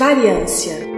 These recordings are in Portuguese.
Variância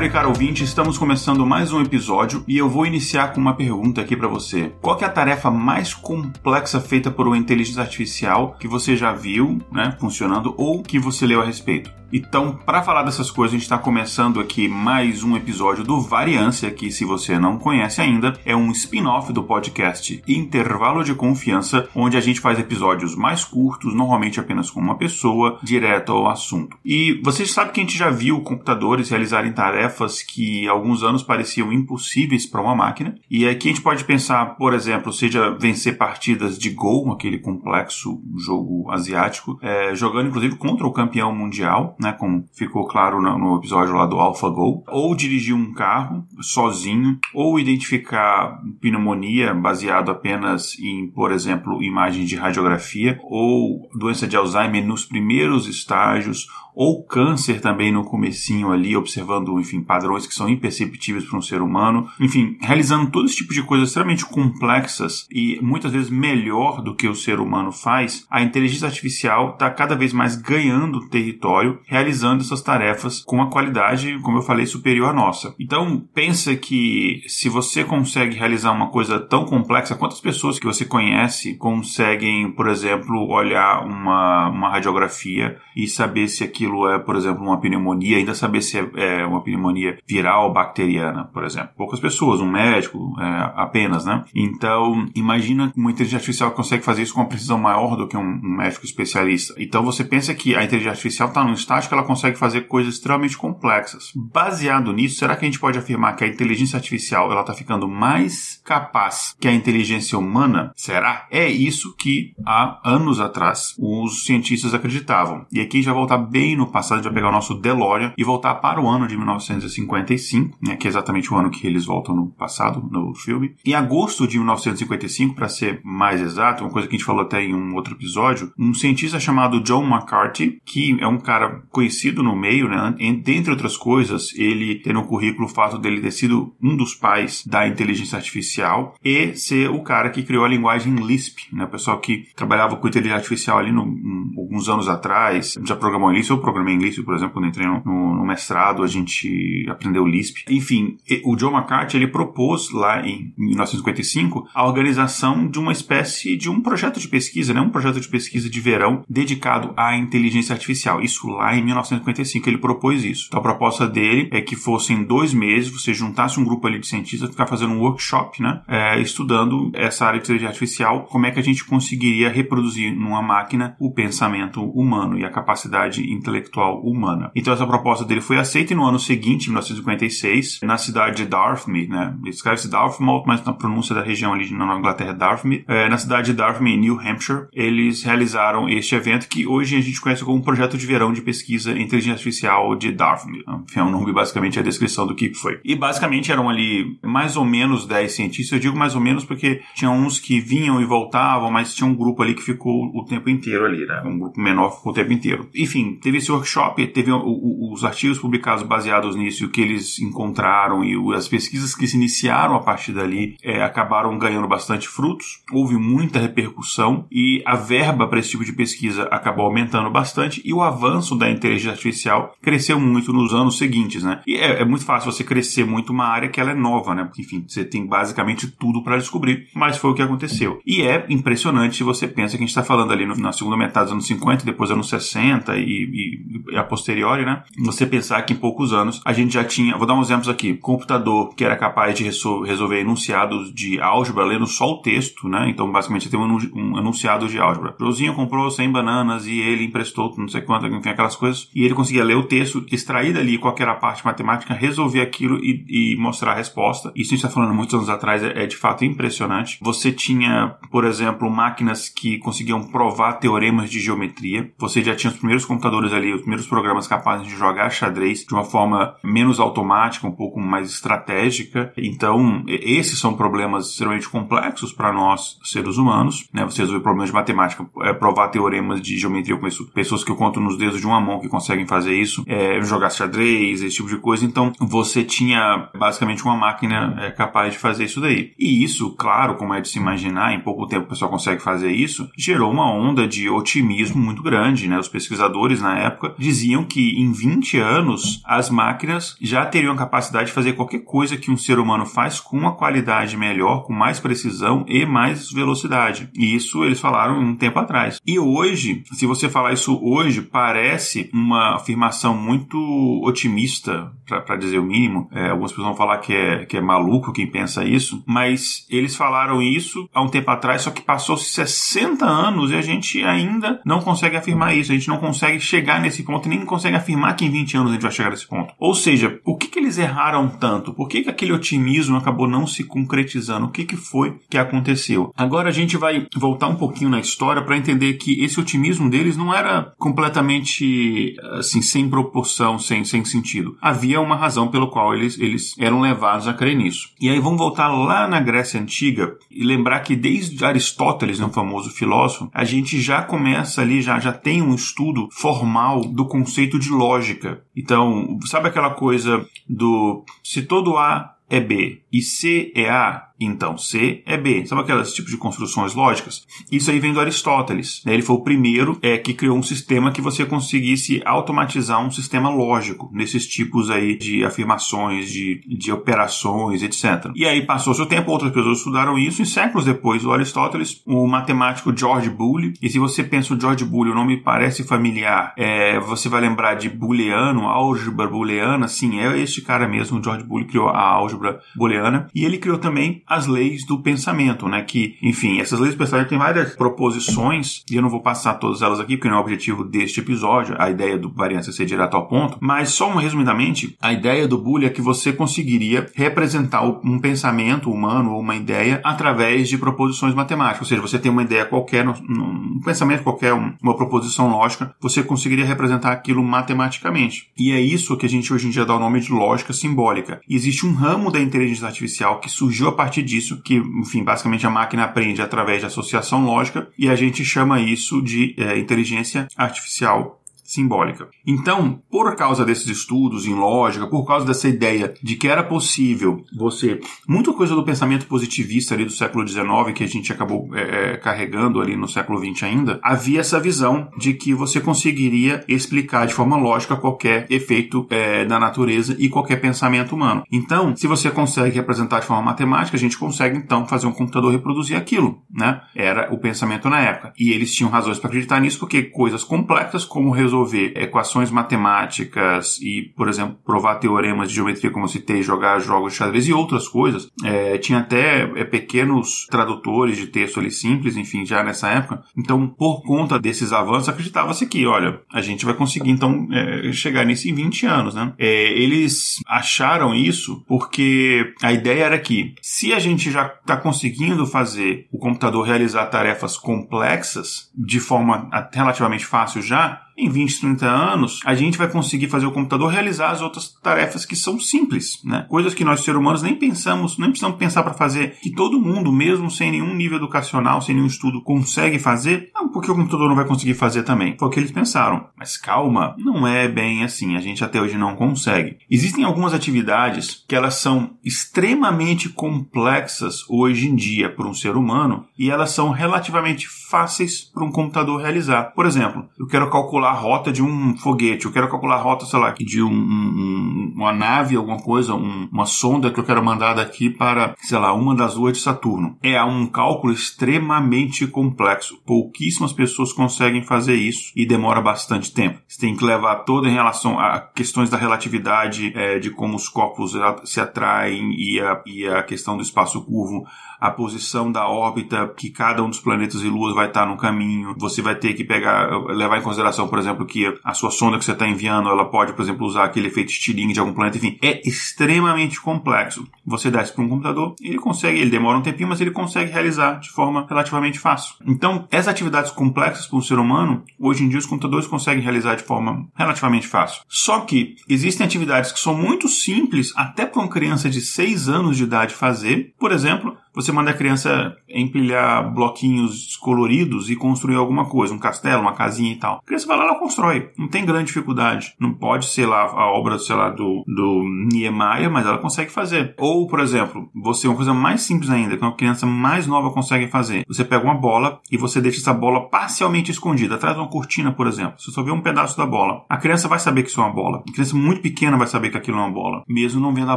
caro e caro ouvinte, estamos começando mais um episódio e eu vou iniciar com uma pergunta aqui para você. Qual é a tarefa mais complexa feita por uma inteligência artificial que você já viu, né, funcionando ou que você leu a respeito? Então, para falar dessas coisas, a gente está começando aqui mais um episódio do Variância, que se você não conhece ainda, é um spin-off do podcast Intervalo de Confiança, onde a gente faz episódios mais curtos, normalmente apenas com uma pessoa, direto ao assunto. E vocês sabem que a gente já viu computadores realizarem tarefas que alguns anos pareciam impossíveis para uma máquina, e aqui a gente pode pensar, por exemplo, seja vencer partidas de Go, aquele complexo jogo asiático, é, jogando inclusive contra o campeão mundial, né, como ficou claro no, episódio lá do AlphaGo, ou dirigir um carro sozinho, ou identificar pneumonia baseado apenas em, por exemplo, imagens de radiografia, ou doença de Alzheimer nos primeiros estágios, ou câncer também no comecinho ali, observando, enfim, padrões que são imperceptíveis para um ser humano. Enfim, realizando todo esse tipo de coisas extremamente complexas e muitas vezes melhor do que o ser humano faz, a inteligência artificial está cada vez mais ganhando território, realizando essas tarefas com uma qualidade, como eu falei, superior à nossa. Então, pensa que se você consegue realizar uma coisa tão complexa, quantas pessoas que você conhece conseguem, por exemplo, olhar uma, uma radiografia e saber se aquilo é, por exemplo, uma pneumonia, ainda saber se é, é uma pneumonia viral ou bacteriana, por exemplo. Poucas pessoas, um médico é, apenas, né? Então, imagina uma inteligência artificial que consegue fazer isso com uma precisão maior do que um, um médico especialista. Então, você pensa que a inteligência artificial está num estágio que ela consegue fazer coisas extremamente complexas. Baseado nisso, será que a gente pode afirmar que a inteligência artificial ela está ficando mais capaz que a inteligência humana? Será? É isso que há anos atrás os cientistas acreditavam. E aqui já voltar bem no passado, vai pegar o nosso DeLorean e voltar para o ano de 1955, né, que é exatamente o ano que eles voltam no passado, no filme. Em agosto de 1955, para ser mais exato, uma coisa que a gente falou até em um outro episódio, um cientista chamado John McCarthy, que é um cara conhecido no meio, né, dentre outras coisas, ele tem no currículo o fato dele ter sido um dos pais da inteligência artificial e ser o cara que criou a linguagem Lisp, né, o pessoal que trabalhava com inteligência artificial ali no, um, alguns anos atrás, já programou em Lisp, programei em Lisp, por exemplo, quando entrei no, no, mestrado, a gente aprendeu Lisp. Enfim, o John McCarthy, ele propôs lá em 1955 a organização de uma espécie de um projeto de pesquisa, né? um projeto de pesquisa de verão dedicado à inteligência artificial. Isso lá em 1955, ele propôs isso. Então a proposta dele é que fossem dois meses, você juntasse um grupo ali de cientistas, ficar fazendo um workshop, né? É, estudando essa área de inteligência artificial, como é que a gente conseguiria reproduzir numa máquina o pensamento humano e a capacidade intelectual humana. Então essa proposta dele foi aceita e no ano seguinte, em 1956, na cidade de Dartmouth, né? Escreve-se Dartmouth, mas na pronúncia da região ali na Inglaterra Dartmouth, é, na cidade de Dartmouth, em New Hampshire, eles realizaram este evento que hoje a gente conhece como um projeto de verão de pesquisa em inteligência artificial de Dartmouth. É um nome basicamente é a descrição do que foi. E basicamente eram ali mais ou menos 10 cientistas, eu digo mais ou menos porque tinha uns que vinham e voltavam, mas tinha um grupo ali que ficou o tempo inteiro ali, né? Um grupo menor ficou o tempo inteiro. Enfim, teve esse workshop, teve os artigos publicados baseados nisso, o que eles encontraram e as pesquisas que se iniciaram a partir dali é, acabaram ganhando bastante frutos. Houve muita repercussão e a verba para esse tipo de pesquisa acabou aumentando bastante e o avanço da inteligência artificial cresceu muito nos anos seguintes, né? E é, é muito fácil você crescer muito uma área que ela é nova, né? Enfim, você tem basicamente tudo para descobrir, mas foi o que aconteceu. E é impressionante se você pensa que a gente está falando ali no, na segunda metade dos anos 50, depois dos anos 60 e, e a posteriori, né? Você pensar que em poucos anos a gente já tinha, vou dar uns exemplos aqui, computador que era capaz de resolver enunciados de álgebra lendo só o texto, né? Então basicamente tem um, um enunciado de álgebra. Josinho comprou 100 bananas e ele emprestou não sei quanto, enfim, aquelas coisas, e ele conseguia ler o texto, extrair dali qual era a parte matemática, resolver aquilo e, e, mostrar a resposta. Isso a gente está falando muitos anos atrás, é, é de fato impressionante. Você tinha, por exemplo, máquinas que conseguiam provar teoremas de geometria. Você já tinha os primeiros computadores ali, os primeiros programas capazes de jogar xadrez de uma forma menos automática, um pouco mais estratégica. Então, esses são problemas extremamente complexos para nós, seres humanos. Né? Você resolver problemas de matemática, é, provar teoremas de geometria, eu conheço pessoas que eu conto nos dedos de uma mão que conseguem fazer isso, é, jogar xadrez, esse tipo de coisa. Então, você tinha basicamente uma máquina é, capaz de fazer isso daí. E isso, claro, como é de se imaginar, em pouco tempo o pessoal consegue fazer isso, gerou uma onda de otimismo muito grande. Né? Os pesquisadores na época diziam que em 20 anos as máquinas já teriam a capacidade de fazer qualquer coisa que um ser humano faz com uma qualidade melhor, com mais precisão e mais velocidade. E isso eles falaram um tempo atrás. E hoje, se você falar isso hoje, parece uma afirmação muito otimista, para dizer o mínimo. É, algumas pessoas vão falar que é, que é maluco quem pensa isso, mas eles falaram isso há um tempo atrás, só que passou-se 60 anos e a gente ainda não consegue afirmar isso. A gente não consegue chegar nesse ponto, nem consegue afirmar que em 20 anos a gente vai chegar nesse ponto. Ou seja, por que, que eles erraram tanto? Por que, que aquele otimismo acabou não se concretizando? O que, que foi que aconteceu? Agora a gente vai voltar um pouquinho na história para entender que esse otimismo deles não era completamente assim sem proporção, sem, sem sentido. Havia uma razão pelo qual eles, eles eram levados a crer nisso. E aí vamos voltar lá na Grécia Antiga e lembrar que desde Aristóteles, né, um famoso filósofo, a gente já começa ali, já, já tem um estudo formal do conceito de lógica. Então, sabe aquela coisa do se todo A é B e C é A, então C é B. Sabe aqueles tipos de construções lógicas? Isso aí vem do Aristóteles. Né? Ele foi o primeiro é, que criou um sistema que você conseguisse automatizar um sistema lógico nesses tipos aí de afirmações, de, de operações, etc. E aí passou seu tempo, outras pessoas estudaram isso e séculos depois do Aristóteles, o matemático George Boole. E se você pensa o George Boole, o nome parece familiar, é, você vai lembrar de booleano, álgebra booleana, sim, é este cara mesmo, George Boole criou a álgebra booleana e ele criou também as leis do pensamento, né? Que, enfim, essas leis do pensamento têm várias proposições, e eu não vou passar todas elas aqui, porque não é o objetivo deste episódio, a ideia do variância ser direto ao ponto, mas só um resumidamente, a ideia do Boole é que você conseguiria representar um pensamento humano ou uma ideia através de proposições matemáticas, ou seja, você tem uma ideia qualquer, um pensamento qualquer, uma proposição lógica, você conseguiria representar aquilo matematicamente. E é isso que a gente hoje em dia dá o nome de lógica simbólica. E existe um ramo da inteligência artificial que surgiu a partir disso que, enfim, basicamente a máquina aprende através de associação lógica e a gente chama isso de é, inteligência artificial simbólica. Então, por causa desses estudos em lógica, por causa dessa ideia de que era possível você. Muita coisa do pensamento positivista ali do século XIX, que a gente acabou é, é carregando ali no século XX ainda, havia essa visão de que você conseguiria explicar de forma lógica qualquer efeito é, da natureza e qualquer pensamento humano. Então, se você consegue representar de forma matemática, a gente consegue então fazer um computador reproduzir aquilo, né? Era o pensamento na época. E eles tinham razões para acreditar nisso, porque coisas complexas como resolver resolver equações matemáticas e, por exemplo, provar teoremas de geometria, como eu citei, jogar jogos de xadrez e outras coisas. É, tinha até é, pequenos tradutores de texto ali simples, enfim, já nessa época. Então, por conta desses avanços, acreditava-se que, olha, a gente vai conseguir então é, chegar nisso em 20 anos, né? É, eles acharam isso porque a ideia era que se a gente já está conseguindo fazer o computador realizar tarefas complexas de forma relativamente fácil já, em 20, 30 anos, a gente vai conseguir fazer o computador realizar as outras tarefas que são simples, né? Coisas que nós, seres humanos, nem pensamos, nem precisamos pensar para fazer, que todo mundo, mesmo sem nenhum nível educacional, sem nenhum estudo, consegue fazer, não, porque o computador não vai conseguir fazer também. Foi o que eles pensaram. Mas calma, não é bem assim, a gente até hoje não consegue. Existem algumas atividades que elas são extremamente complexas hoje em dia para um ser humano e elas são relativamente fáceis para um computador realizar. Por exemplo, eu quero calcular calcular a rota de um foguete, eu quero calcular a rota, sei lá, de um, um, uma nave, alguma coisa, um, uma sonda que eu quero mandar daqui para, sei lá, uma das luas de Saturno. É um cálculo extremamente complexo. Pouquíssimas pessoas conseguem fazer isso e demora bastante tempo. Você tem que levar toda em relação a questões da relatividade, é, de como os corpos se atraem e a, e a questão do espaço curvo a posição da órbita que cada um dos planetas e luas vai estar no caminho. Você vai ter que pegar, levar em consideração por exemplo, que a sua sonda que você está enviando, ela pode, por exemplo, usar aquele efeito estilingue de algum planeta, enfim, é extremamente complexo. Você dá isso para um computador, ele consegue, ele demora um tempinho, mas ele consegue realizar de forma relativamente fácil. Então, essas atividades complexas para um ser humano, hoje em dia os computadores conseguem realizar de forma relativamente fácil. Só que existem atividades que são muito simples até para uma criança de 6 anos de idade fazer. Por exemplo, você manda a criança empilhar bloquinhos coloridos e construir alguma coisa, um castelo, uma casinha e tal. A criança vai lá, ela constrói. Não tem grande dificuldade. Não pode ser lá a obra, sei lá, do, do Niemeyer, mas ela consegue fazer. Ou, por exemplo, você, uma coisa mais simples ainda, que uma criança mais nova consegue fazer. Você pega uma bola e você deixa essa bola parcialmente escondida, atrás de uma cortina, por exemplo. Você só vê um pedaço da bola. A criança vai saber que isso é uma bola. A criança muito pequena vai saber que aquilo é uma bola. Mesmo não vendo a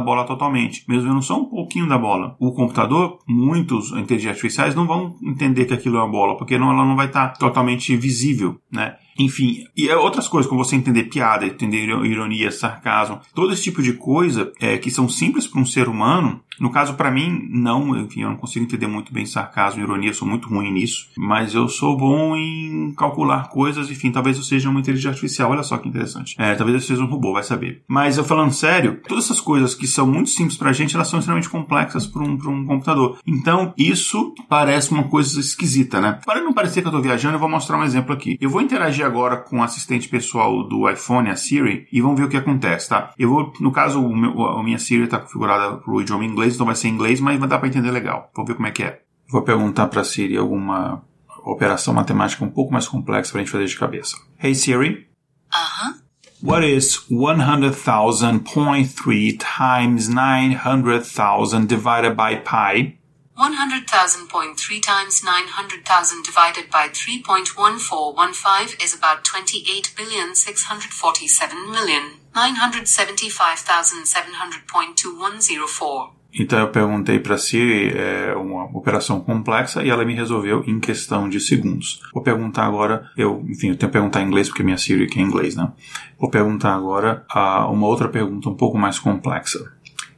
bola totalmente. Mesmo vendo só um pouquinho da bola. O computador, muitos inteligências artificiais não vão entender que aquilo é uma bola, porque não, ela não vai estar totalmente visível, né? Enfim, e é outras coisas, como você entender piada, entender ironia, sarcasmo, todo esse tipo de coisa é, que são simples para um ser humano. No caso, para mim, não, enfim, eu não consigo entender muito bem sarcasmo e ironia, sou muito ruim nisso, mas eu sou bom em calcular coisas, enfim, talvez eu seja uma inteligência artificial, olha só que interessante. É, talvez eu seja um robô, vai saber. Mas eu falando sério, todas essas coisas que são muito simples pra gente, elas são extremamente complexas para um, um computador. Então, isso parece uma coisa esquisita, né? Para não parecer que eu tô viajando, eu vou mostrar um exemplo aqui. Eu vou interagir agora com o assistente pessoal do iPhone, a Siri, e vamos ver o que acontece, tá? Eu vou, no caso, o meu, a minha Siri está configurada para o idioma inglês, então vai ser em inglês, mas vai dar para entender legal. Vamos ver como é que é. Vou perguntar para a Siri alguma operação matemática um pouco mais complexa para a gente fazer de cabeça. Hey Siri. Uh-huh. What is 100,000.3 times 900,000 divided by pi? 100,000.3 times 900,000 divided by 3.1415 is about 28,647,975,700.2104. Então eu perguntei para Siri é, uma operação complexa e ela me resolveu em questão de segundos. Vou perguntar agora, eu, enfim, eu tenho que perguntar em inglês porque minha Siri aqui é em inglês, né? Vou perguntar agora uh, uma outra pergunta um pouco mais complexa.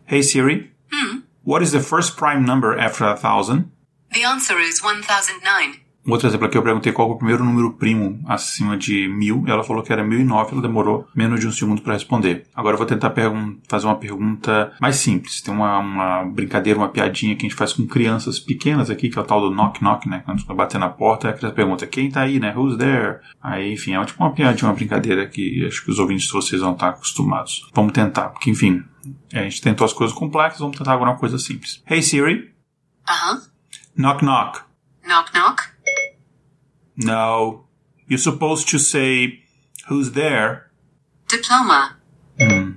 Hey Siri. What is the first prime number after a thousand? The answer is 1009. Um outro exemplo aqui, eu perguntei qual é o primeiro número primo acima de mil. Ela falou que era 1009, ela demorou menos de um segundo para responder. Agora eu vou tentar fazer uma pergunta mais simples. Tem uma, uma, brincadeira, uma piadinha que a gente faz com crianças pequenas aqui, que é o tal do knock knock, né? Quando bater na porta, a criança pergunta, quem tá aí, né? Who's there? Aí, enfim, é tipo uma piadinha, uma brincadeira que acho que os ouvintes de vocês vão estar acostumados. Vamos tentar, porque enfim, a gente tentou as coisas complexas, vamos tentar agora uma coisa simples. Hey Siri. Uh-huh. Knock knock. Knock knock. No. You're supposed to say, who's there? Diploma. Hum.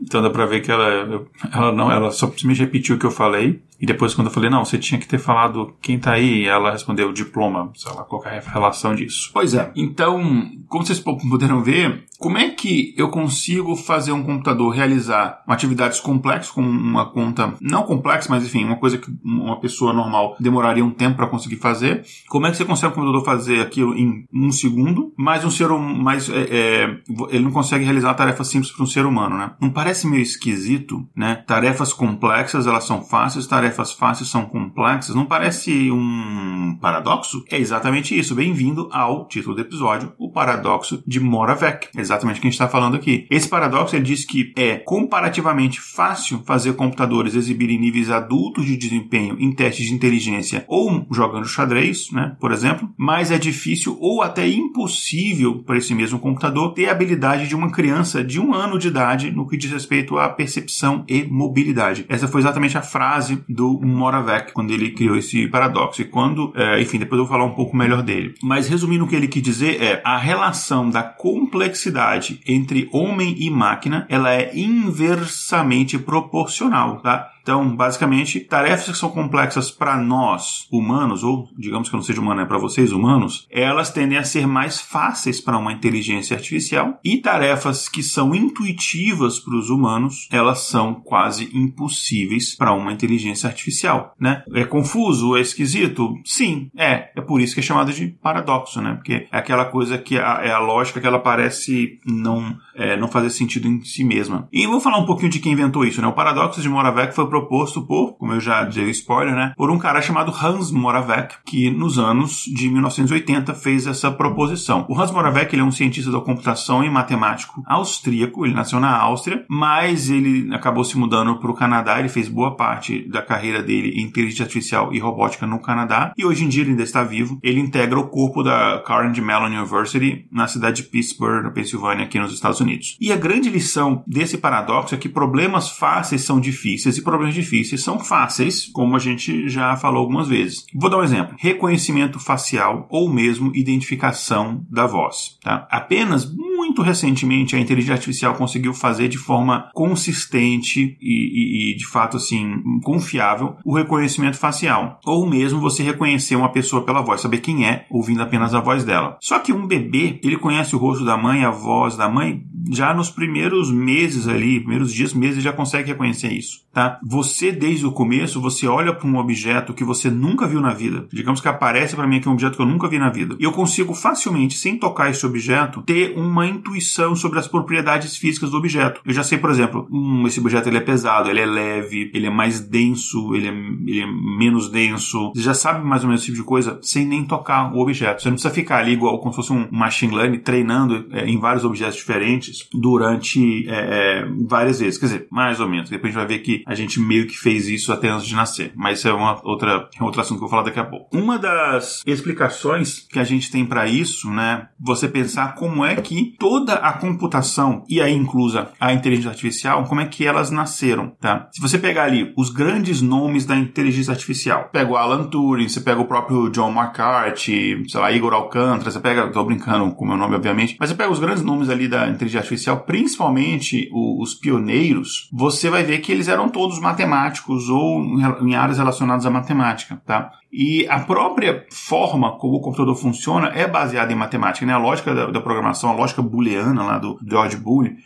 Então dá pra ver que ela, ela não, ela só simplesmente repetiu o que eu falei. E depois quando eu falei, não, você tinha que ter falado quem tá aí, ela respondeu diploma, sei lá, qual é a relação disso. Pois é. Então, como vocês puderam ver, como é que eu consigo fazer um computador realizar atividades complexas, como uma conta não complexa, mas enfim, uma coisa que uma pessoa normal demoraria um tempo para conseguir fazer? Como é que você consegue um computador fazer aquilo em um segundo? Mas um ser humano, mas é, é, ele não consegue realizar tarefas simples para um ser humano, né? Não parece meio esquisito, né? Tarefas complexas elas são fáceis, tarefas fáceis são complexas. Não parece um paradoxo? É exatamente isso. Bem-vindo ao título do episódio, o paradoxo de Moravec exatamente o que a gente está falando aqui. Esse paradoxo ele diz que é comparativamente fácil fazer computadores exibirem níveis adultos de desempenho em testes de inteligência ou jogando xadrez, né, por exemplo, mas é difícil ou até impossível para esse mesmo computador ter a habilidade de uma criança de um ano de idade no que diz respeito à percepção e mobilidade. Essa foi exatamente a frase Moravec quando ele criou esse paradoxo. E quando, é, enfim, depois eu vou falar um pouco melhor dele. Mas resumindo o que ele quis dizer é a relação da complexidade entre homem e máquina, ela é inversamente proporcional, tá? Então, basicamente, tarefas que são complexas para nós, humanos, ou digamos que eu não seja humano, é para vocês, humanos, elas tendem a ser mais fáceis para uma inteligência artificial, e tarefas que são intuitivas para os humanos, elas são quase impossíveis para uma inteligência artificial, né? É confuso, é esquisito? Sim, é. É por isso que é chamado de paradoxo, né? Porque é aquela coisa que a, é a lógica que ela parece não, é, não fazer sentido em si mesma. E vou falar um pouquinho de quem inventou isso, né? O paradoxo de Moravec foi proposto por, como eu já dei spoiler, né, por um cara chamado Hans Moravec, que nos anos de 1980 fez essa proposição. O Hans Moravec ele é um cientista da computação e matemático austríaco, ele nasceu na Áustria, mas ele acabou se mudando para o Canadá, ele fez boa parte da carreira dele em inteligência artificial e robótica no Canadá, e hoje em dia ele ainda está vivo. Ele integra o corpo da Carnegie Mellon University na cidade de Pittsburgh, na Pensilvânia, aqui nos Estados Unidos. E a grande lição desse paradoxo é que problemas fáceis são difíceis e problemas difíceis são fáceis, como a gente já falou algumas vezes. Vou dar um exemplo: reconhecimento facial ou mesmo identificação da voz. Tá? Apenas muito recentemente a inteligência artificial conseguiu fazer de forma consistente e, e, e, de fato assim confiável o reconhecimento facial ou mesmo você reconhecer uma pessoa pela voz, saber quem é ouvindo apenas a voz dela. Só que um bebê ele conhece o rosto da mãe, a voz da mãe já nos primeiros meses ali, primeiros dias, meses já consegue reconhecer isso, tá? Você desde o começo você olha para um objeto que você nunca viu na vida, digamos que aparece para mim aqui um objeto que eu nunca vi na vida, eu consigo facilmente sem tocar esse objeto ter uma intuição sobre as propriedades físicas do objeto. Eu já sei, por exemplo, hum, esse objeto ele é pesado, ele é leve, ele é mais denso, ele é, ele é menos denso. Você já sabe mais ou menos esse tipo de coisa sem nem tocar o objeto. Você não precisa ficar ali igual como se fosse um machine learning treinando é, em vários objetos diferentes durante é, é, várias vezes. Quer dizer, mais ou menos. Depois a gente vai ver que a gente meio que fez isso até antes de nascer. Mas isso é uma outra, é outro assunto que eu vou falar daqui a pouco. Uma das explicações que a gente tem para isso, né? Você pensar como é que toda a computação, e aí inclusa a inteligência artificial, como é que elas nasceram, tá? Se você pegar ali os grandes nomes da inteligência artificial, pega o Alan Turing, você pega o próprio John McCarthy, sei lá, Igor Alcântara, você pega, tô brincando com o meu nome, obviamente, mas você pega os grandes nomes ali da inteligência artificial, principalmente os pioneiros, você vai ver que eles eram todos matemáticos ou em áreas relacionadas à matemática, tá? E a própria forma como o computador funciona é baseada em matemática, né? A lógica da, da programação, a lógica booleana lá do George Boole,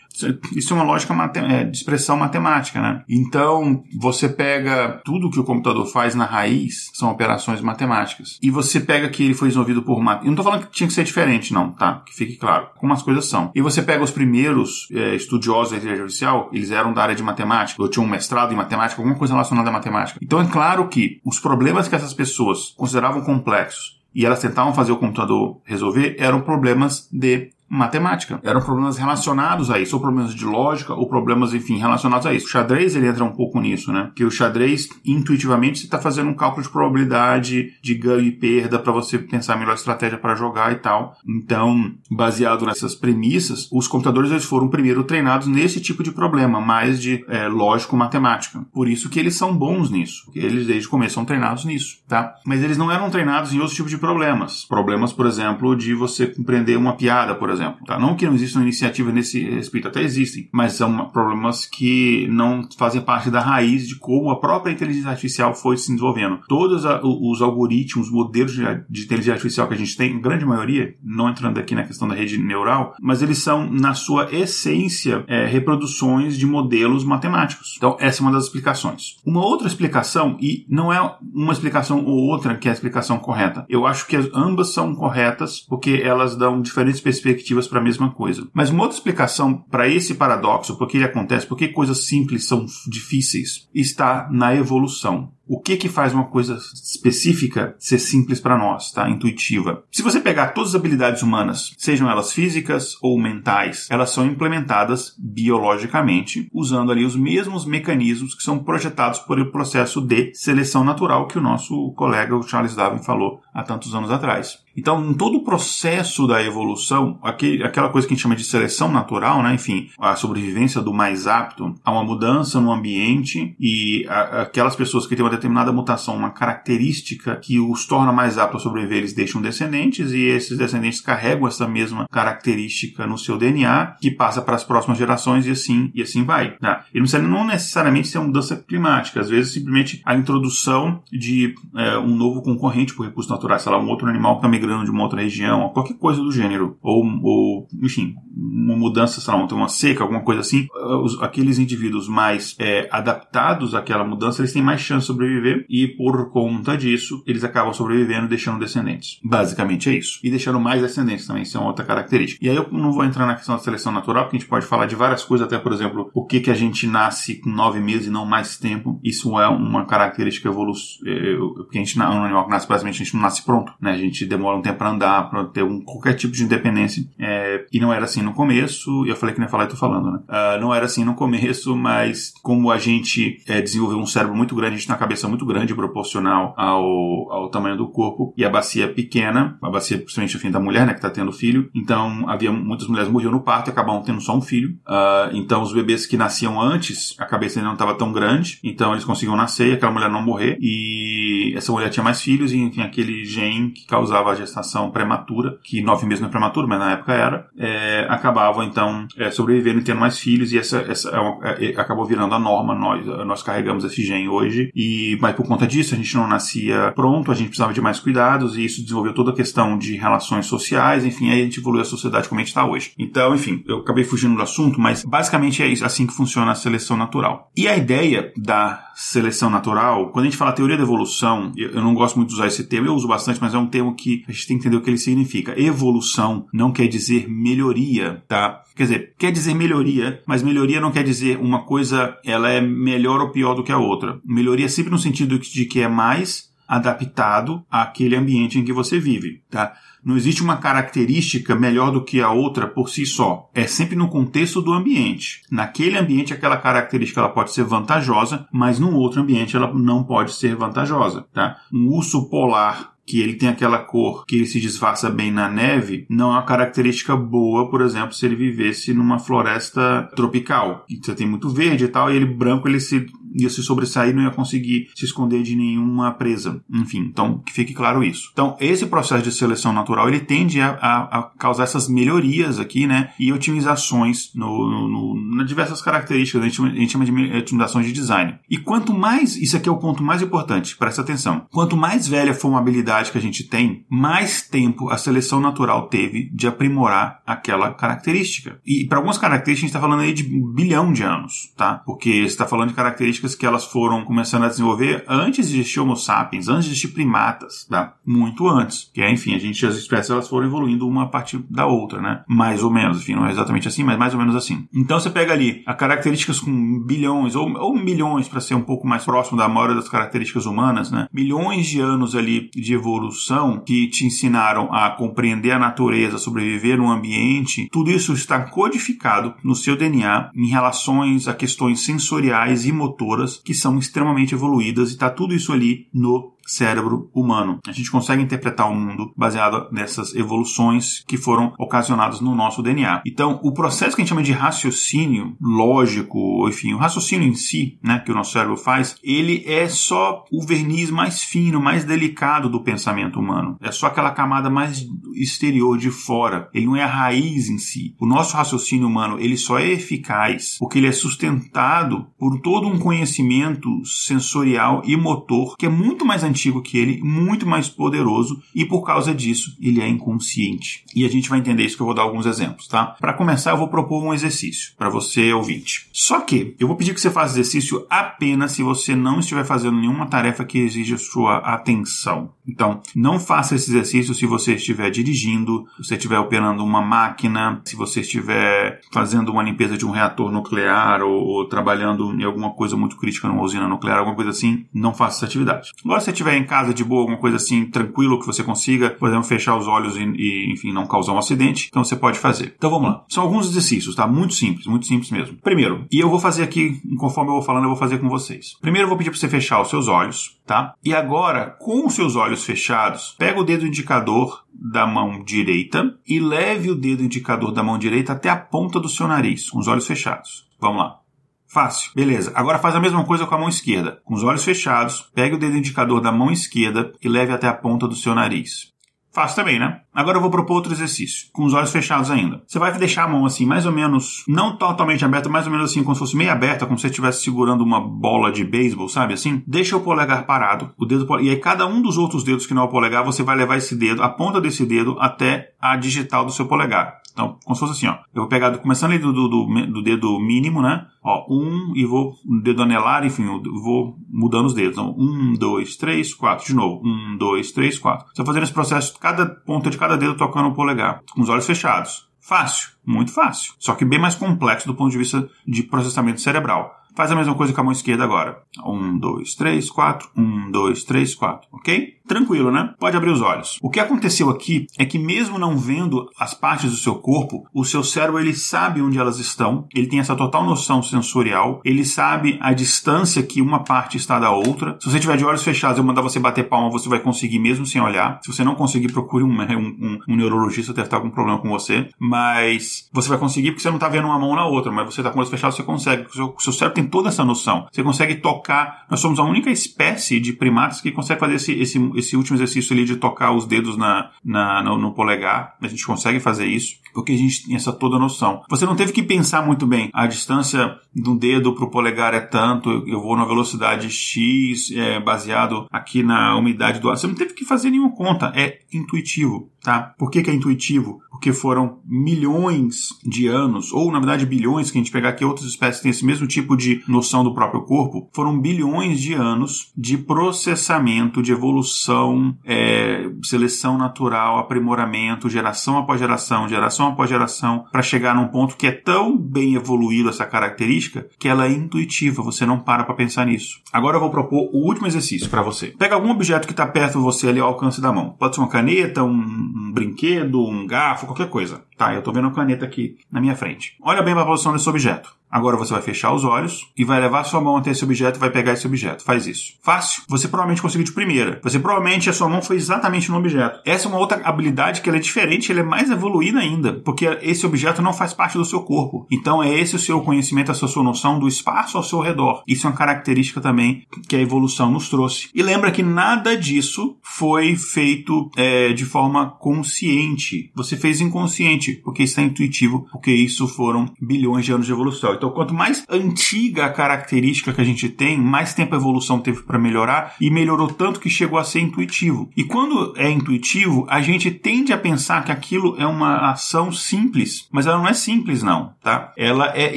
isso é uma lógica é, de expressão matemática, né? Então, você pega tudo que o computador faz na raiz, são operações matemáticas. E você pega que ele foi desenvolvido por... Eu não tô falando que tinha que ser diferente, não, tá? Que fique claro. Como as coisas são. E você pega os primeiros é, estudiosos da inteligência artificial, eles eram da área de matemática, ou tinham um mestrado em matemática, alguma coisa relacionada à matemática. Então, é claro que os problemas que essas pessoas consideravam complexos e elas tentavam fazer o computador resolver eram problemas de matemática. Eram problemas relacionados a isso, ou problemas de lógica, ou problemas, enfim, relacionados a isso. O xadrez, ele entra um pouco nisso, né? Que o xadrez, intuitivamente, você está fazendo um cálculo de probabilidade de ganho e perda para você pensar a melhor estratégia para jogar e tal. Então, baseado nessas premissas, os computadores eles foram primeiro treinados nesse tipo de problema, mais de é, lógico-matemática. Por isso que eles são bons nisso. Eles, desde o começo, são treinados nisso, tá? Mas eles não eram treinados em outros tipos de problemas. Problemas, por exemplo, de você compreender uma piada, por exemplo exemplo. Tá? Não que não existam iniciativas nesse respeito, até existem, mas são problemas que não fazem parte da raiz de como a própria inteligência artificial foi se desenvolvendo. Todos os algoritmos, modelos de inteligência artificial que a gente tem, grande maioria, não entrando aqui na questão da rede neural, mas eles são, na sua essência, é, reproduções de modelos matemáticos. Então, essa é uma das explicações. Uma outra explicação, e não é uma explicação ou outra que é a explicação correta, eu acho que ambas são corretas porque elas dão diferentes perspectivas para a mesma coisa. Mas uma outra explicação para esse paradoxo, por que ele acontece, por que coisas simples são difíceis, está na evolução. O que que faz uma coisa específica ser simples para nós, tá? Intuitiva. Se você pegar todas as habilidades humanas, sejam elas físicas ou mentais, elas são implementadas biologicamente, usando ali os mesmos mecanismos que são projetados por o processo de seleção natural que o nosso colega o Charles Darwin falou há tantos anos atrás. Então, em todo o processo da evolução, aquela coisa que a gente chama de seleção natural, né? enfim, a sobrevivência do mais apto, a uma mudança no ambiente e aquelas pessoas que têm uma determinada mutação, uma característica que os torna mais aptos a sobreviver, eles deixam descendentes e esses descendentes carregam essa mesma característica no seu DNA, que passa para as próximas gerações e assim e assim vai. Né? E não, não necessariamente ser uma mudança climática, às vezes simplesmente a introdução de é, um novo concorrente por recursos naturais, sei lá, um outro animal que está migrando de uma outra região, qualquer coisa do gênero, ou, ou enfim, uma mudança, sei lá, uma seca, alguma coisa assim, os, aqueles indivíduos mais é, adaptados àquela mudança, eles têm mais chance de sobreviver e por conta disso, eles acabam sobrevivendo deixando descendentes. Basicamente é isso. E deixando mais descendentes também, isso é uma outra característica. E aí eu não vou entrar na questão da seleção natural, porque a gente pode falar de várias coisas, até por exemplo, por que, que a gente nasce com nove meses e não mais tempo. Isso é uma característica evolução. É, porque a gente, no animal que nasce, basicamente, a gente não nasce pronto, né? A gente demora um tempo para andar, para ter um, qualquer tipo de independência. É, e não era assim no começo, e eu falei que nem falar e tô falando, né? Uh, não era assim no começo, mas como a gente é, desenvolveu um cérebro muito grande, a gente tem uma cabeça muito grande proporcional ao, ao tamanho do corpo, e a bacia pequena, a bacia principalmente enfim, da mulher, né, que tá tendo filho, então havia muitas mulheres morriam no parto e acabavam tendo só um filho. Uh, então os bebês que nasciam antes, a cabeça ainda não estava tão grande, então eles conseguiam nascer e aquela mulher não morrer, e essa mulher tinha mais filhos, e enfim, aquele gene que causava a gestação prematura, que nove meses não é prematuro, mas na época era, é, acabava então é, sobrevivendo e tendo mais filhos, e essa, essa é uma, é, é, acabou virando a norma, nós, nós carregamos esse gene hoje, e mas por conta disso a gente não nascia pronto, a gente precisava de mais cuidados, e isso desenvolveu toda a questão de relações sociais, enfim, aí a gente evoluiu a sociedade como a gente está hoje. Então, enfim, eu acabei fugindo do assunto, mas basicamente é isso, assim que funciona a seleção natural. E a ideia da seleção natural, quando a gente fala teoria da evolução, eu não gosto muito de usar esse termo, eu uso bastante, mas é um termo que a gente tem que entender o que ele significa. Evolução não quer dizer melhoria, tá? Quer dizer, quer dizer melhoria, mas melhoria não quer dizer uma coisa, ela é melhor ou pior do que a outra. Melhoria é sempre no sentido de que é mais adaptado àquele ambiente em que você vive, tá? Não existe uma característica melhor do que a outra por si só. É sempre no contexto do ambiente. Naquele ambiente, aquela característica ela pode ser vantajosa, mas num outro ambiente ela não pode ser vantajosa. Tá? Um urso polar que ele tem aquela cor que ele se disfarça bem na neve, não é uma característica boa, por exemplo, se ele vivesse numa floresta tropical. Você tem muito verde e tal, e ele branco ele se ia se sobressair, não ia conseguir se esconder de nenhuma presa. Enfim, então que fique claro isso. Então, esse processo de seleção natural, ele tende a, a, a causar essas melhorias aqui, né, e otimizações no, no, no, nas diversas características, a gente, a gente chama de otimizações de design. E quanto mais, isso aqui é o ponto mais importante, presta atenção, quanto mais velha for uma habilidade que a gente tem, mais tempo a seleção natural teve de aprimorar aquela característica. E para algumas características a gente está falando aí de um bilhão de anos, tá? Porque você está falando de características características que elas foram começando a desenvolver antes de existir Homo sapiens, antes de existir primatas, tá? Muito antes. Que é, enfim, a gente, as espécies, elas foram evoluindo uma a partir da outra, né? Mais ou menos, enfim, não é exatamente assim, mas mais ou menos assim. Então você pega ali a características com bilhões ou, ou milhões para ser um pouco mais próximo da maioria das características humanas, né? Milhões de anos ali de evolução que te ensinaram a compreender a natureza, sobreviver no ambiente, tudo isso está codificado no seu DNA em relações a questões sensoriais e motoras que são extremamente evoluídas e está tudo isso ali no cérebro humano. A gente consegue interpretar o mundo baseado nessas evoluções que foram ocasionadas no nosso DNA. Então, o processo que a gente chama de raciocínio lógico, enfim, o raciocínio em si, né, que o nosso cérebro faz, ele é só o verniz mais fino, mais delicado do pensamento humano. É só aquela camada mais exterior de fora. Ele não é a raiz em si. O nosso raciocínio humano, ele só é eficaz porque ele é sustentado por todo um conhecimento sensorial e motor que é muito mais antigo que ele, muito mais poderoso e por causa disso ele é inconsciente. E a gente vai entender isso que eu vou dar alguns exemplos, tá? Para começar, eu vou propor um exercício para você ouvinte. Só que eu vou pedir que você faça exercício apenas se você não estiver fazendo nenhuma tarefa que exija sua atenção. Então, não faça esse exercício se você estiver dirigindo, se você estiver operando uma máquina, se você estiver fazendo uma limpeza de um reator nuclear ou, ou trabalhando em alguma coisa muito crítica numa usina nuclear, alguma coisa assim, não faça essa atividade. Agora, se você estiver em casa de boa, alguma coisa assim, tranquilo, que você consiga, por exemplo, fechar os olhos e, e, enfim, não causar um acidente, então você pode fazer. Então vamos lá. São alguns exercícios, tá? Muito simples, muito simples mesmo. Primeiro, e eu vou fazer aqui, conforme eu vou falando, eu vou fazer com vocês. Primeiro eu vou pedir para você fechar os seus olhos, tá? E agora, com os seus olhos fechados, pega o dedo indicador da mão direita e leve o dedo indicador da mão direita até a ponta do seu nariz, com os olhos fechados. Vamos lá. Fácil. Beleza. Agora faz a mesma coisa com a mão esquerda. Com os olhos fechados, pegue o dedo indicador da mão esquerda e leve até a ponta do seu nariz. Fácil também, né? Agora eu vou propor outro exercício, com os olhos fechados ainda. Você vai deixar a mão assim, mais ou menos, não totalmente aberta, mais ou menos assim, como se fosse meio aberta, como se você estivesse segurando uma bola de beisebol, sabe assim? Deixa o polegar parado, o dedo e aí cada um dos outros dedos que não é o polegar, você vai levar esse dedo, a ponta desse dedo até a digital do seu polegar. Então, como se fosse assim, ó. Eu vou pegar, começando ali do, do, do, do dedo mínimo, né? Ó, um e vou, dedo anelar, enfim, vou mudando os dedos. Então, um, dois, três, quatro. De novo, um, dois, três, quatro. Você vai fazendo esse processo, cada ponta de cada dedo tocando o polegar, com os olhos fechados. Fácil, muito fácil. Só que bem mais complexo do ponto de vista de processamento cerebral. Faz a mesma coisa com a mão esquerda agora. Um, dois, três, quatro. Um, dois, três, quatro. Ok? Tranquilo, né? Pode abrir os olhos. O que aconteceu aqui é que mesmo não vendo as partes do seu corpo, o seu cérebro ele sabe onde elas estão, ele tem essa total noção sensorial, ele sabe a distância que uma parte está da outra. Se você tiver de olhos fechados, eu mandar você bater palma, você vai conseguir mesmo sem olhar. Se você não conseguir, procure um, um, um, um neurologista, deve estar com problema com você. Mas você vai conseguir porque você não está vendo uma mão na outra, mas você está com os olhos fechados, você consegue. O seu, seu cérebro tem toda essa noção. Você consegue tocar. Nós somos a única espécie de primatas que consegue fazer esse, esse esse último exercício ali de tocar os dedos na, na no, no, polegar, a gente consegue fazer isso, porque a gente tem essa toda noção. Você não teve que pensar muito bem, a distância do dedo para o polegar é tanto, eu vou na velocidade X, é, baseado aqui na umidade do ar. Você não teve que fazer nenhuma conta, é intuitivo, tá? Por que, que é intuitivo? Porque foram milhões de anos, ou na verdade bilhões, que a gente pegar aqui outras espécies têm esse mesmo tipo de noção do próprio corpo, foram bilhões de anos de processamento, de evolução, é, seleção natural, aprimoramento, geração após geração, geração após geração, para chegar num ponto que é tão bem evoluído essa característica que ela é intuitiva, você não para para pensar nisso. Agora eu vou propor o último exercício para você. Pega algum objeto que está perto de você ali ao alcance da mão. Pode ser uma caneta, um, um brinquedo, um garfo, qualquer coisa. Tá, eu estou vendo a caneta aqui na minha frente. Olha bem para a posição desse objeto. Agora você vai fechar os olhos e vai levar sua mão até esse objeto e vai pegar esse objeto. Faz isso. Fácil. Você provavelmente conseguiu de primeira. Você provavelmente a sua mão foi exatamente no objeto. Essa é uma outra habilidade que ela é diferente, ela é mais evoluída ainda, porque esse objeto não faz parte do seu corpo. Então é esse o seu conhecimento, essa sua noção do espaço ao seu redor. Isso é uma característica também que a evolução nos trouxe. E lembra que nada disso foi feito é, de forma consciente. Você fez inconsciente, porque isso é intuitivo, porque isso foram bilhões de anos de evolução. Então, quanto mais antiga a característica que a gente tem, mais tempo a evolução teve para melhorar e melhorou tanto que chegou a ser intuitivo. E quando é intuitivo, a gente tende a pensar que aquilo é uma ação simples, mas ela não é simples não, tá? Ela é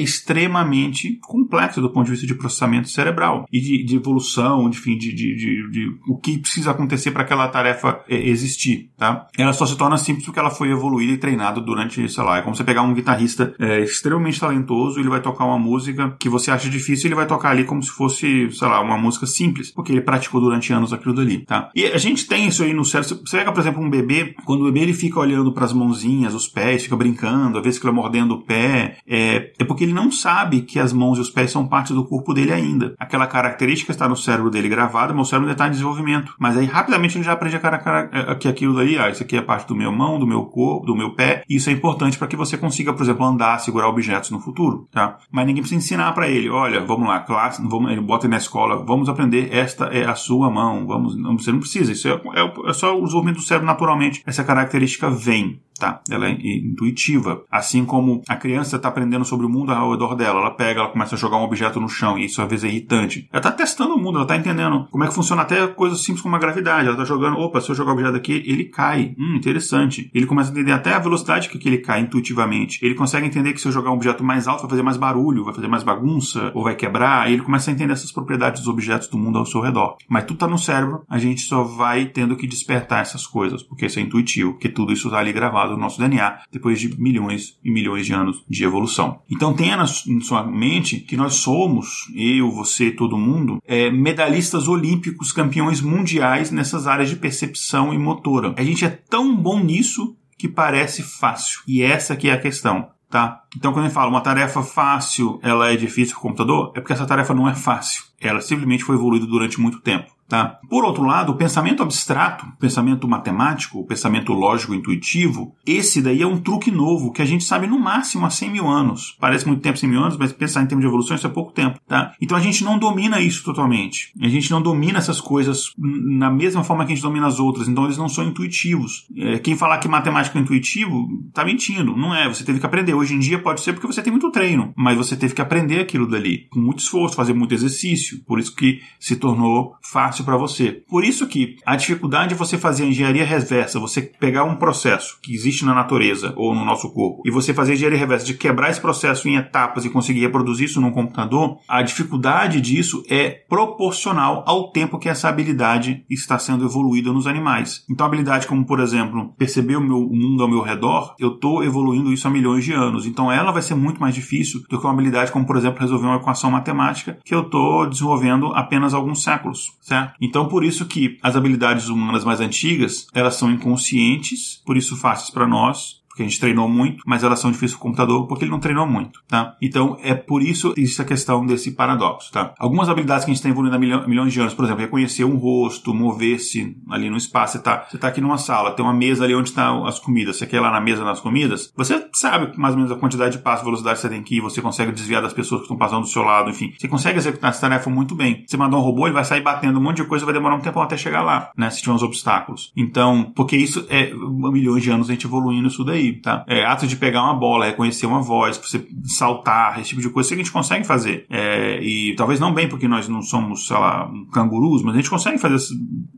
extremamente complexa do ponto de vista de processamento cerebral e de, de evolução, enfim, de, de, de, de, o que precisa acontecer para aquela tarefa é, existir, tá? Ela só se torna simples porque ela foi evoluída e treinada durante, sei lá, é como você pegar um guitarrista é, extremamente talentoso, ele vai tocar uma música que você acha difícil, ele vai tocar ali como se fosse, sei lá, uma música simples, porque ele praticou durante anos aquilo dali, tá? E a gente tem isso aí no cérebro. Você pega, por exemplo, um bebê, quando o bebê ele fica olhando para as mãozinhas, os pés, fica brincando, às vezes fica mordendo o pé, é, é porque ele não sabe que as mãos e os pés são parte do corpo dele ainda. Aquela característica está no cérebro dele gravada, mas o cérebro ainda está em desenvolvimento. Mas aí rapidamente ele já aprende a cara, cara, é, que aquilo daí, ah, isso aqui é parte do meu mão, do meu corpo, do meu pé. E isso é importante para que você consiga, por exemplo, andar, segurar objetos no futuro, tá? Mas ninguém precisa ensinar para ele, olha, vamos lá, classe, vamos, ele bota na escola, vamos aprender, esta é a sua mão, vamos, você não precisa, isso é, é, é só o desenvolvimento do cérebro naturalmente, essa característica vem tá? Ela é intuitiva. Assim como a criança está aprendendo sobre o mundo ao redor dela, ela pega, ela começa a jogar um objeto no chão e isso às vezes é irritante. Ela está testando o mundo, ela está entendendo como é que funciona até coisas simples como a gravidade. Ela está jogando, opa, se eu jogar o objeto aqui, ele cai. Hum, interessante. Ele começa a entender até a velocidade que ele cai intuitivamente. Ele consegue entender que se eu jogar um objeto mais alto vai fazer mais barulho, vai fazer mais bagunça ou vai quebrar. E ele começa a entender essas propriedades dos objetos do mundo ao seu redor. Mas tudo está no cérebro, a gente só vai tendo que despertar essas coisas, porque isso é intuitivo, porque tudo isso está ali gravado no nosso DNA depois de milhões e milhões de anos de evolução. Então tenha na sua mente que nós somos, eu, você, todo mundo, é, medalhistas olímpicos, campeões mundiais nessas áreas de percepção e motora. A gente é tão bom nisso que parece fácil. E essa que é a questão. Tá? Então, quando gente fala uma tarefa fácil, ela é difícil para o computador, é porque essa tarefa não é fácil. Ela simplesmente foi evoluída durante muito tempo. Tá? Por outro lado, o pensamento abstrato, o pensamento matemático, o pensamento lógico intuitivo, esse daí é um truque novo que a gente sabe no máximo há 100 mil anos. Parece muito tempo, 100 mil anos, mas pensar em termos de evolução isso é pouco tempo. Tá? Então a gente não domina isso totalmente. A gente não domina essas coisas na mesma forma que a gente domina as outras. Então eles não são intuitivos. É, quem falar que matemática é intuitivo, tá mentindo. Não é. Você teve que aprender. Hoje em dia pode ser porque você tem muito treino, mas você teve que aprender aquilo dali com muito esforço, fazer muito exercício. Por isso que se tornou fácil para você. Por isso que a dificuldade de você fazer engenharia reversa, você pegar um processo que existe na natureza ou no nosso corpo e você fazer engenharia reversa de quebrar esse processo em etapas e conseguir reproduzir isso num computador, a dificuldade disso é proporcional ao tempo que essa habilidade está sendo evoluída nos animais. Então, habilidade como, por exemplo, perceber o, meu, o mundo ao meu redor, eu estou evoluindo isso há milhões de anos. Então, ela vai ser muito mais difícil do que uma habilidade como, por exemplo, resolver uma equação matemática que eu estou desenvolvendo apenas alguns séculos, certo? Então, por isso que as habilidades humanas mais antigas, elas são inconscientes, por isso fáceis para nós, porque a gente treinou muito, mas elas são difíceis para o computador porque ele não treinou muito, tá? Então é por isso existe a questão desse paradoxo, tá? Algumas habilidades que a gente está evoluindo há milhões de anos, por exemplo, reconhecer um rosto, mover-se ali no espaço, você está você tá aqui numa sala, tem uma mesa ali onde estão tá as comidas, você quer ir lá na mesa das comidas, você sabe mais ou menos a quantidade de passos, velocidade que você tem que ir, você consegue desviar das pessoas que estão passando do seu lado, enfim, você consegue executar essa tarefa muito bem. Você mandar um robô, ele vai sair batendo um monte de coisa, vai demorar um tempo até chegar lá, né? Se tiver uns obstáculos. Então, porque isso é milhões de anos a gente evoluindo isso daí, tá? É, ato de pegar uma bola, reconhecer uma voz, você saltar, esse tipo de coisa, isso a gente consegue fazer. É, e talvez não bem porque nós não somos, sei lá, cangurus, mas a gente consegue fazer,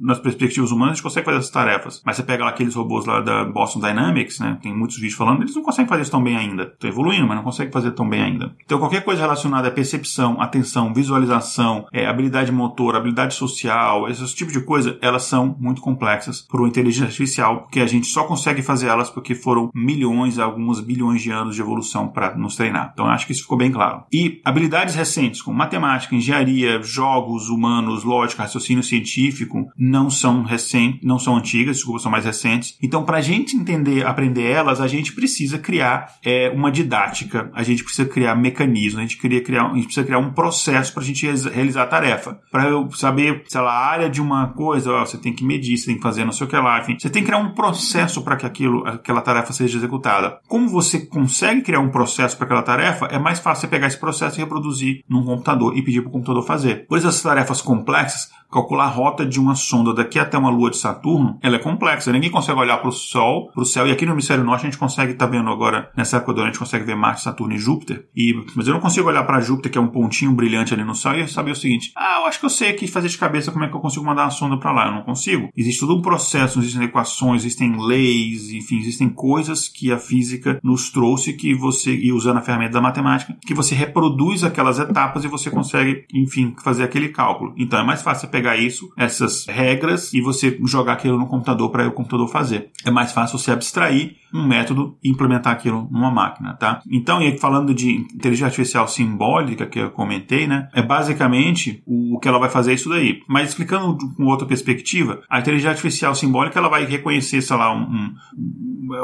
nas perspectivas humanas, a gente consegue fazer essas tarefas. Mas você pega lá aqueles robôs lá da Boston Dynamics, né? Tem muitos vídeos falando, eles não conseguem fazer isso tão bem ainda. Estão evoluindo, mas não conseguem fazer tão bem ainda. Então, qualquer coisa relacionada a percepção, atenção, visualização, é, habilidade motor, habilidade social, esse tipo de coisa, elas são muito complexas para o inteligência artificial, porque a gente só consegue fazer elas porque foram milhões alguns bilhões de anos de evolução para nos treinar. Então acho que isso ficou bem claro. E habilidades recentes como matemática, engenharia, jogos humanos, lógica, raciocínio científico não são recentes, não são antigas, desculpa, são mais recentes. Então para a gente entender, aprender elas, a gente precisa criar é, uma didática, a gente precisa criar mecanismos, a gente, queria criar, a gente precisa criar um processo para a gente realizar a tarefa. Para eu saber, sei lá, a área de uma coisa, ó, você tem que medir, você tem que fazer não sei o que lá, enfim. Você tem que criar um processo para que aquilo, aquela tarefa seja executada. Como você consegue criar um processo para aquela tarefa, é mais fácil você pegar esse processo e reproduzir num computador e pedir para o computador fazer. Por essas tarefas complexas calcular a rota de uma sonda daqui até uma lua de Saturno, ela é complexa. Ninguém consegue olhar para o Sol, para o céu, e aqui no hemisfério norte a gente consegue estar tá vendo agora, nessa época do ano, a gente consegue ver Marte, Saturno e Júpiter. E, mas eu não consigo olhar para Júpiter, que é um pontinho brilhante ali no céu, e saber o seguinte: ah, eu acho que eu sei aqui fazer de cabeça como é que eu consigo mandar uma sonda para lá. Eu não consigo. Existe todo um processo, existem equações, existem leis, enfim, existem coisas que a física nos trouxe que você, e usando a ferramenta da matemática, que você reproduz aquelas etapas e você consegue, enfim, fazer aquele cálculo. Então é mais fácil pegar isso, essas regras, e você jogar aquilo no computador para o computador fazer. É mais fácil você abstrair um método e implementar aquilo numa máquina, tá? Então, e falando de inteligência artificial simbólica que eu comentei, né? É basicamente o que ela vai fazer é isso daí. Mas explicando com outra perspectiva, a inteligência artificial simbólica ela vai reconhecer, sei lá, um, um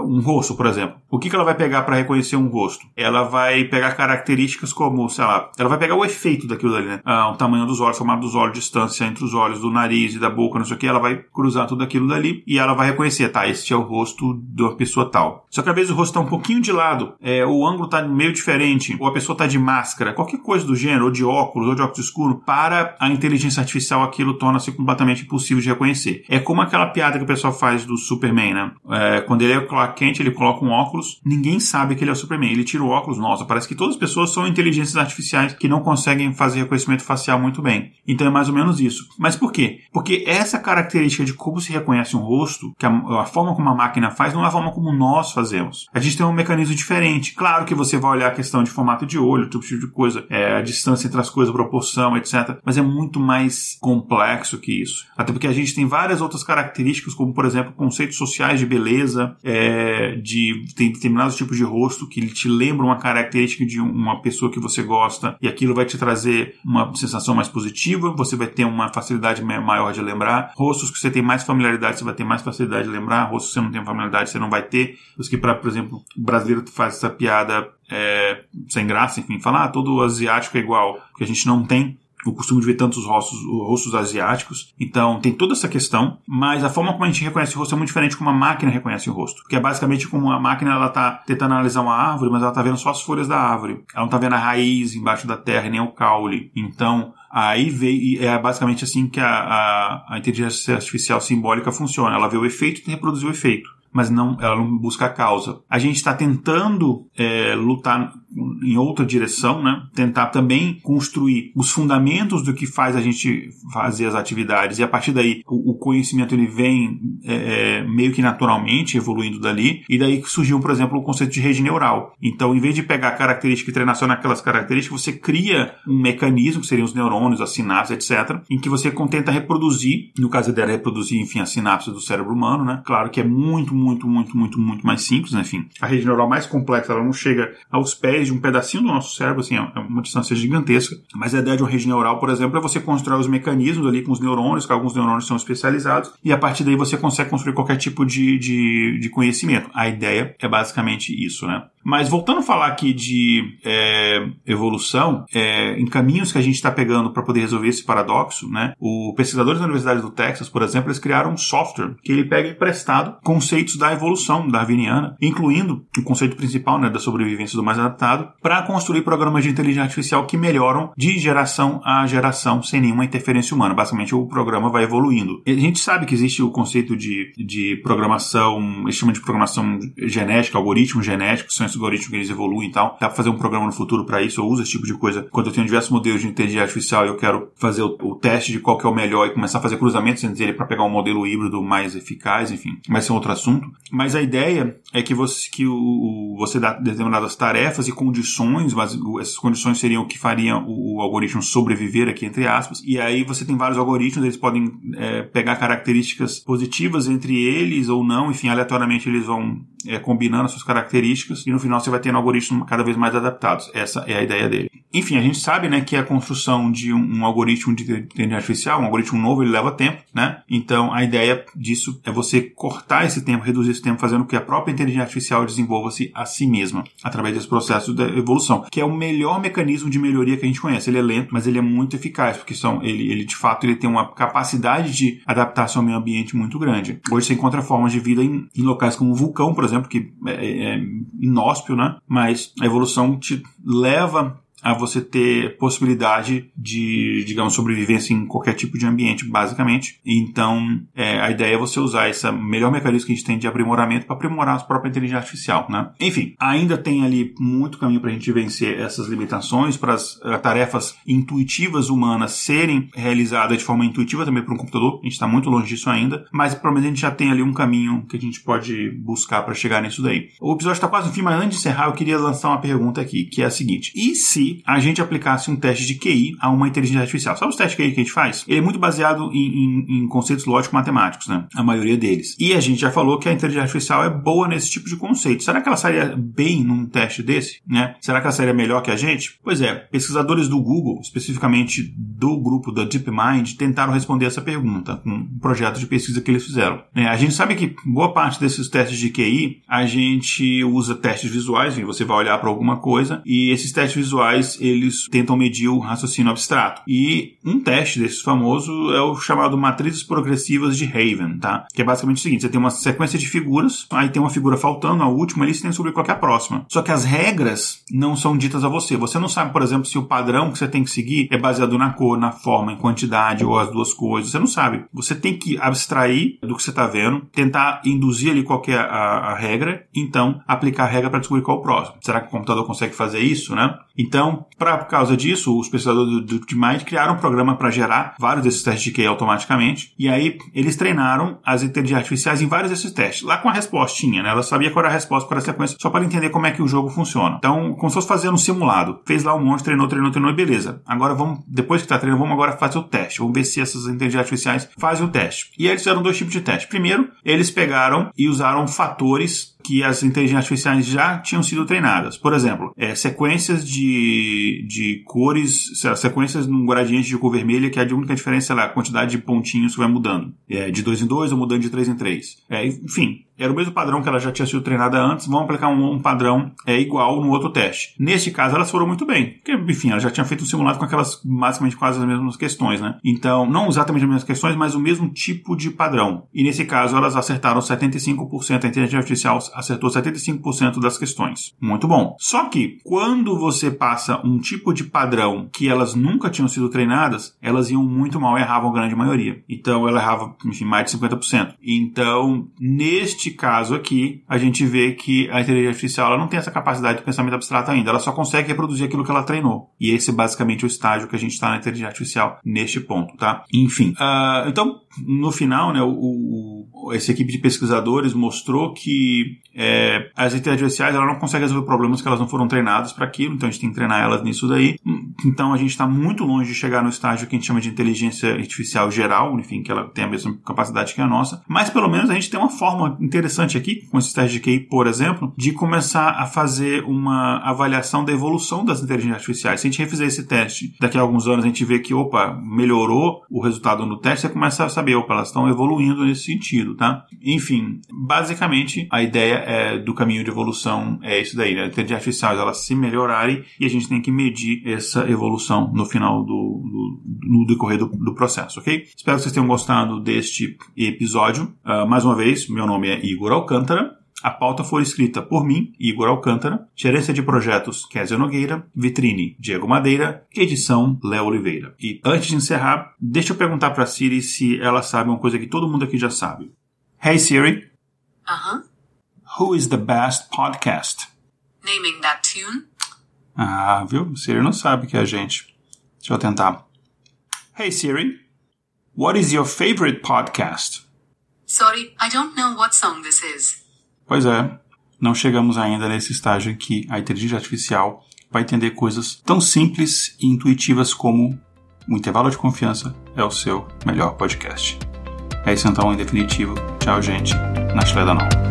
um rosto, por exemplo. O que, que ela vai pegar para reconhecer um rosto? Ela vai pegar características como, sei lá, ela vai pegar o efeito daquilo ali, né? Ah, o tamanho dos olhos, o formato dos olhos, distância entre os olhos, do nariz e da boca, não sei o que. Ela vai cruzar tudo aquilo dali e ela vai reconhecer, tá? Este é o rosto da pessoa tal. Só que às vezes o rosto tá um pouquinho de lado, é, o ângulo tá meio diferente, ou a pessoa tá de máscara, qualquer coisa do gênero, ou de óculos, ou de óculos escuro, para a inteligência artificial aquilo torna-se completamente impossível de reconhecer. É como aquela piada que o pessoal faz do Superman, né? É, quando ele é Kent, ele coloca um óculos, ninguém sabe que ele é o Superman. Ele tira o óculos, nossa, parece que todas as pessoas são inteligências artificiais que não conseguem fazer reconhecimento facial muito bem. Então é mais ou menos isso. Mas por quê? Porque essa característica de como se reconhece um rosto, que a, a forma como a máquina faz, não é a forma como nós fazemos. A gente tem um mecanismo diferente. Claro que você vai olhar a questão de formato de olho, tipo de coisa, é, a distância entre as coisas, proporção, etc. Mas é muito mais complexo que isso. Até porque a gente tem várias outras características, como por exemplo conceitos sociais de beleza, é, de tem determinados tipos de rosto que te lembram uma característica de uma pessoa que você gosta e aquilo vai te trazer uma sensação mais positiva, você vai ter uma facilidade maior de lembrar. Rostos que você tem mais familiaridade, você vai ter mais facilidade de lembrar. Rostos que você não tem familiaridade, você não vai ter. Os que, pra, por exemplo, brasileiro faz essa piada é, sem graça, enfim, falar ah, todo asiático é igual, que a gente não tem o costume de ver tantos rostos, rostos asiáticos. Então tem toda essa questão, mas a forma como a gente reconhece o rosto é muito diferente como a máquina reconhece o rosto. Que é basicamente como a máquina ela tá tentando analisar uma árvore, mas ela tá vendo só as folhas da árvore. Ela não tá vendo a raiz embaixo da terra, nem o caule. Então, Aí veio, é basicamente assim que a, a, a, inteligência artificial simbólica funciona. Ela vê o efeito e reproduz o efeito mas não, ela não busca a causa. A gente está tentando é, lutar em outra direção, né? Tentar também construir os fundamentos do que faz a gente fazer as atividades e a partir daí o, o conhecimento ele vem é, é meio que naturalmente evoluindo dali e daí surgiu, por exemplo, o conceito de rede neural. Então, em vez de pegar características e treinar só naquelas características, você cria um mecanismo que seriam os neurônios, as sinapses, etc., em que você tenta reproduzir, no caso dela reproduzir, enfim, as sinapses do cérebro humano, né? Claro que é muito, muito muito, muito, muito, muito mais simples, né? enfim. A rede neural mais complexa, ela não chega aos pés de um pedacinho do nosso cérebro, assim, é uma distância gigantesca. Mas a ideia de uma rede neural, por exemplo, é você construir os mecanismos ali com os neurônios, que alguns neurônios são especializados, e a partir daí você consegue construir qualquer tipo de, de, de conhecimento. A ideia é basicamente isso, né? Mas voltando a falar aqui de é, evolução, é, em caminhos que a gente está pegando para poder resolver esse paradoxo, né? O pesquisadores da Universidade do Texas, por exemplo, eles criaram um software que ele pega emprestado conceitos da evolução darwiniana, incluindo o conceito principal né, da sobrevivência do mais adaptado, para construir programas de inteligência artificial que melhoram de geração a geração sem nenhuma interferência humana. Basicamente, o programa vai evoluindo. A gente sabe que existe o conceito de, de programação, eles chamam de programação genética, algoritmos genéticos, são algoritmos que eles evoluem e tal. Dá pra fazer um programa no futuro para isso, eu uso esse tipo de coisa. Quando eu tenho diversos modelos de inteligência artificial e eu quero fazer o, o teste de qual que é o melhor e começar a fazer cruzamentos entre ele para pegar um modelo híbrido mais eficaz, enfim, vai ser um outro assunto. Mas a ideia é que você, que o, você dá determinadas tarefas e condições, mas essas condições seriam o que faria o, o algoritmo sobreviver aqui, entre aspas, e aí você tem vários algoritmos, eles podem é, pegar características positivas entre eles ou não, enfim, aleatoriamente eles vão é, combinando as suas características e no final você vai tendo algoritmos cada vez mais adaptados. Essa é a ideia dele. Enfim, a gente sabe, né, que a construção de um, um algoritmo de inteligência artificial, um algoritmo novo, ele leva tempo, né? Então, a ideia disso é você cortar esse tempo, reduzir esse tempo, fazendo com que a própria inteligência artificial desenvolva-se a si mesma, através desse processo de evolução, que é o melhor mecanismo de melhoria que a gente conhece. Ele é lento, mas ele é muito eficaz, porque são, ele, ele de fato ele tem uma capacidade de adaptação ao meio ambiente muito grande. Hoje você encontra formas de vida em, em locais como o vulcão, por exemplo, que é, é, é né? Mas a evolução te leva a você ter possibilidade de, digamos, sobrevivência em qualquer tipo de ambiente, basicamente. Então, é, a ideia é você usar esse melhor mecanismo que a gente tem de aprimoramento para aprimorar a própria inteligência artificial, né? Enfim, ainda tem ali muito caminho para a gente vencer essas limitações, para as uh, tarefas intuitivas humanas serem realizadas de forma intuitiva também para um computador. A gente está muito longe disso ainda, mas pelo menos a gente já tem ali um caminho que a gente pode buscar para chegar nisso daí. O episódio está quase no fim, mas antes de encerrar, eu queria lançar uma pergunta aqui, que é a seguinte: e se a gente aplicasse um teste de QI a uma inteligência artificial. Sabe os testes de QI que a gente faz? Ele é muito baseado em, em, em conceitos lógico-matemáticos, né? A maioria deles. E a gente já falou que a inteligência artificial é boa nesse tipo de conceito. Será que ela sairia bem num teste desse? Né? Será que ela sairia melhor que a gente? Pois é, pesquisadores do Google, especificamente do grupo da DeepMind, tentaram responder essa pergunta com um projeto de pesquisa que eles fizeram. É, a gente sabe que boa parte desses testes de QI, a gente usa testes visuais, você vai olhar para alguma coisa, e esses testes visuais eles tentam medir o raciocínio abstrato. E um teste desses famoso é o chamado matrizes progressivas de Haven, tá? Que é basicamente o seguinte, você tem uma sequência de figuras, aí tem uma figura faltando, a última ali você tem que descobrir qual é a próxima. Só que as regras não são ditas a você. Você não sabe, por exemplo, se o padrão que você tem que seguir é baseado na cor, na forma, em quantidade ou as duas coisas. Você não sabe. Você tem que abstrair do que você está vendo, tentar induzir ali qual é a, a regra, então aplicar a regra para descobrir qual é o próximo. Será que o computador consegue fazer isso, né? Então, para causa disso, os pesquisadores do, do DeepMind criaram um programa para gerar vários desses testes de QI automaticamente. E aí eles treinaram as inteligências artificiais em vários desses testes, lá com a respostinha, né? Ela sabia qual era a resposta para a sequência, só para entender como é que o jogo funciona. Então, como se fosse fazendo um simulado. Fez lá um monte, treinou, treinou, treinou e beleza. Agora vamos, depois que está treinando, vamos agora fazer o teste. Vamos ver se essas inteligências artificiais fazem o teste. E aí eles fizeram dois tipos de teste. Primeiro, eles pegaram e usaram fatores que as inteligências artificiais já tinham sido treinadas. Por exemplo, é, sequências de, de cores, sequências num gradiente de cor vermelha, que é a única diferença é a quantidade de pontinhos que vai mudando. É, de 2 em 2 ou mudando de 3 em 3. É, enfim, era o mesmo padrão que ela já tinha sido treinada antes, vamos aplicar um, um padrão é, igual no outro teste. Neste caso, elas foram muito bem, porque, enfim, ela já tinha feito um simulado com aquelas, basicamente, quase as mesmas questões, né? Então, não exatamente as mesmas questões, mas o mesmo tipo de padrão. E nesse caso, elas acertaram 75%, a inteligência artificial acertou 75% das questões. Muito bom. Só que, quando você passa um tipo de padrão que elas nunca tinham sido treinadas, elas iam muito mal erravam a grande maioria. Então, ela errava, enfim, mais de 50%. Então, neste caso aqui, a gente vê que a inteligência artificial não tem essa capacidade de pensamento abstrato ainda. Ela só consegue reproduzir aquilo que ela treinou. E esse é basicamente o estágio que a gente está na inteligência artificial neste ponto, tá? Enfim, uh, então, no final, né, o, o, essa equipe de pesquisadores mostrou que é, as inteligências artificiais ela não conseguem resolver problemas que elas não foram treinadas para aquilo, então a gente tem que treinar elas nisso daí. Então a gente está muito longe de chegar no estágio que a gente chama de inteligência artificial geral, enfim, que ela tem a mesma capacidade que a nossa, mas pelo menos a gente tem uma forma interessante aqui, com esse teste de QI, por exemplo, de começar a fazer uma avaliação da evolução das inteligências artificiais. Se a gente refizer esse teste, daqui a alguns anos a gente vê que, opa, melhorou o resultado no teste, você começa a saber, opa, elas estão evoluindo nesse sentido, tá? Enfim, basicamente a ideia é, do caminho de evolução é isso daí, né? A inteligência artificial elas se melhorarem e a gente tem que medir essa evolução no final do, do no decorrer do, do, processo, ok? Espero que vocês tenham gostado deste episódio. Uh, mais uma vez, meu nome é Igor Alcântara. A pauta foi escrita por mim, Igor Alcântara, gerência de projetos Kézia Nogueira, vitrine Diego Madeira, edição Léo Oliveira. E antes de encerrar, deixa eu perguntar para Siri se ela sabe uma coisa que todo mundo aqui já sabe. Hey Siri. Uh-huh. Who is the best podcast? Naming that tune? Ah, viu? Siri não sabe que é a gente. Deixa eu tentar. Hey Siri. What is your favorite podcast? Sorry, I don't know what song this is. Pois é, não chegamos ainda nesse estágio em que a inteligência artificial vai entender coisas tão simples e intuitivas como o intervalo de confiança é o seu melhor podcast. É isso então, em definitivo. Tchau, gente. Na Chile da Não.